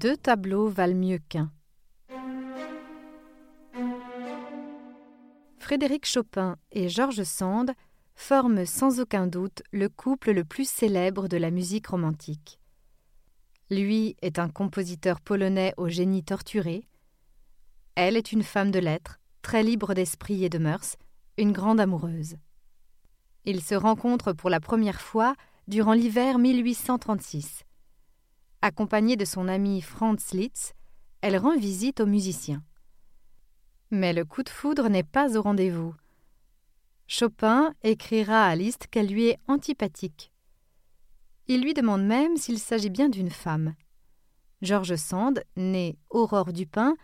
Deux tableaux valent mieux qu'un. Frédéric Chopin et Georges Sand forment sans aucun doute le couple le plus célèbre de la musique romantique. Lui est un compositeur polonais au génie torturé. Elle est une femme de lettres, très libre d'esprit et de mœurs, une grande amoureuse. Ils se rencontrent pour la première fois durant l'hiver 1836. Accompagnée de son ami Franz Liszt, elle rend visite au musicien. Mais le coup de foudre n'est pas au rendez-vous. Chopin écrira à Liszt qu'elle lui est antipathique. Il lui demande même s'il s'agit bien d'une femme. George Sand, né Aurore Dupin,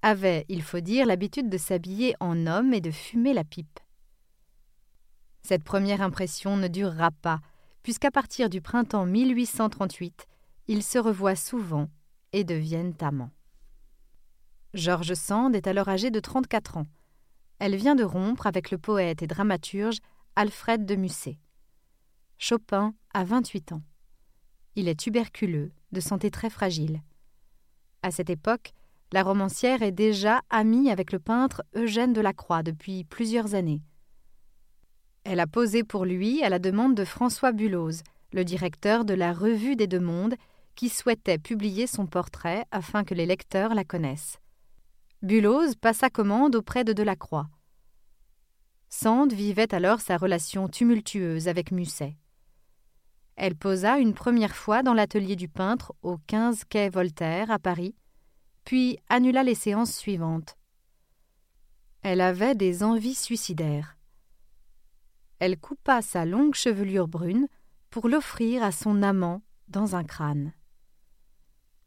avait, il faut dire, l'habitude de s'habiller en homme et de fumer la pipe. Cette première impression ne durera pas, puisqu'à partir du printemps 1838, ils se revoient souvent et deviennent amants. George Sand est alors âgée de 34 ans. Elle vient de rompre avec le poète et dramaturge Alfred de Musset. Chopin a 28 ans. Il est tuberculeux, de santé très fragile. À cette époque, la romancière est déjà amie avec le peintre Eugène Delacroix depuis plusieurs années. Elle a posé pour lui à la demande de François Bulloz, le directeur de la Revue des Deux Mondes, qui souhaitait publier son portrait afin que les lecteurs la connaissent. Bulloz passa commande auprès de Delacroix. Sand vivait alors sa relation tumultueuse avec Musset. Elle posa une première fois dans l'atelier du peintre au 15 quai Voltaire à Paris, puis annula les séances suivantes. Elle avait des envies suicidaires. Elle coupa sa longue chevelure brune pour l'offrir à son amant dans un crâne.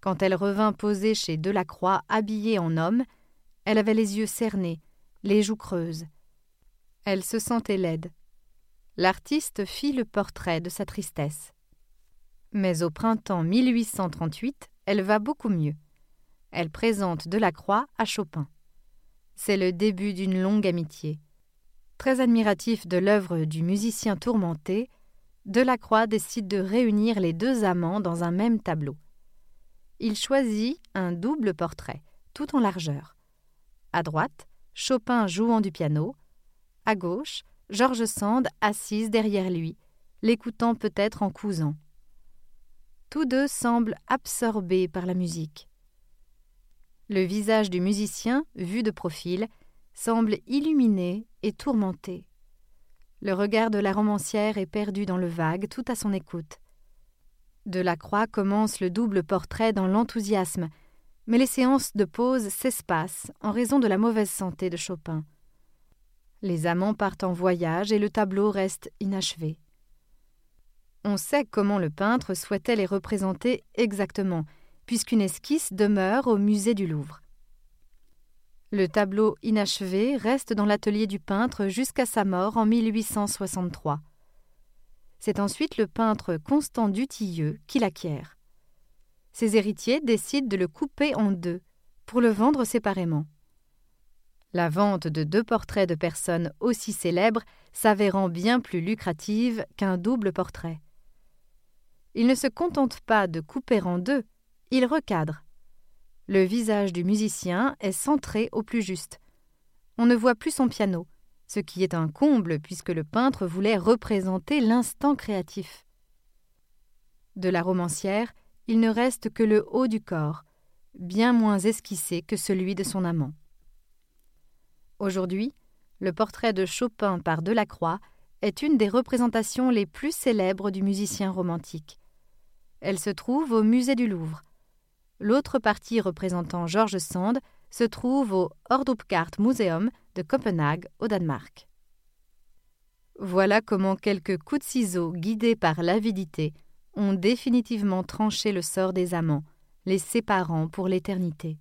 Quand elle revint poser chez Delacroix habillée en homme, elle avait les yeux cernés, les joues creuses. Elle se sentait laide. L'artiste fit le portrait de sa tristesse. Mais au printemps 1838, elle va beaucoup mieux. Elle présente Delacroix à Chopin. C'est le début d'une longue amitié. Très admiratif de l'œuvre du musicien tourmenté, Delacroix décide de réunir les deux amants dans un même tableau il choisit un double portrait, tout en largeur. À droite, Chopin jouant du piano. À gauche, George Sand assise derrière lui, l'écoutant peut-être en cousant. Tous deux semblent absorbés par la musique. Le visage du musicien, vu de profil, semble illuminé et tourmenté. Le regard de la romancière est perdu dans le vague tout à son écoute. Delacroix commence le double portrait dans l'enthousiasme, mais les séances de pause s'espacent en raison de la mauvaise santé de Chopin. Les amants partent en voyage et le tableau reste inachevé. On sait comment le peintre souhaitait les représenter exactement, puisqu'une esquisse demeure au musée du Louvre. Le tableau inachevé reste dans l'atelier du peintre jusqu'à sa mort en 1863. C'est ensuite le peintre Constant Dutilleux qui l'acquiert. Ses héritiers décident de le couper en deux pour le vendre séparément. La vente de deux portraits de personnes aussi célèbres s'avérant bien plus lucrative qu'un double portrait. Il ne se contente pas de couper en deux, il recadre. Le visage du musicien est centré au plus juste. On ne voit plus son piano, ce qui est un comble puisque le peintre voulait représenter l'instant créatif. De la romancière, il ne reste que le haut du corps, bien moins esquissé que celui de son amant. Aujourd'hui, le portrait de Chopin par Delacroix est une des représentations les plus célèbres du musicien romantique. Elle se trouve au musée du Louvre. L'autre partie représentant George Sand se trouve au Museum Copenhague au Danemark. Voilà comment quelques coups de ciseaux guidés par l'avidité ont définitivement tranché le sort des amants, les séparant pour l'éternité.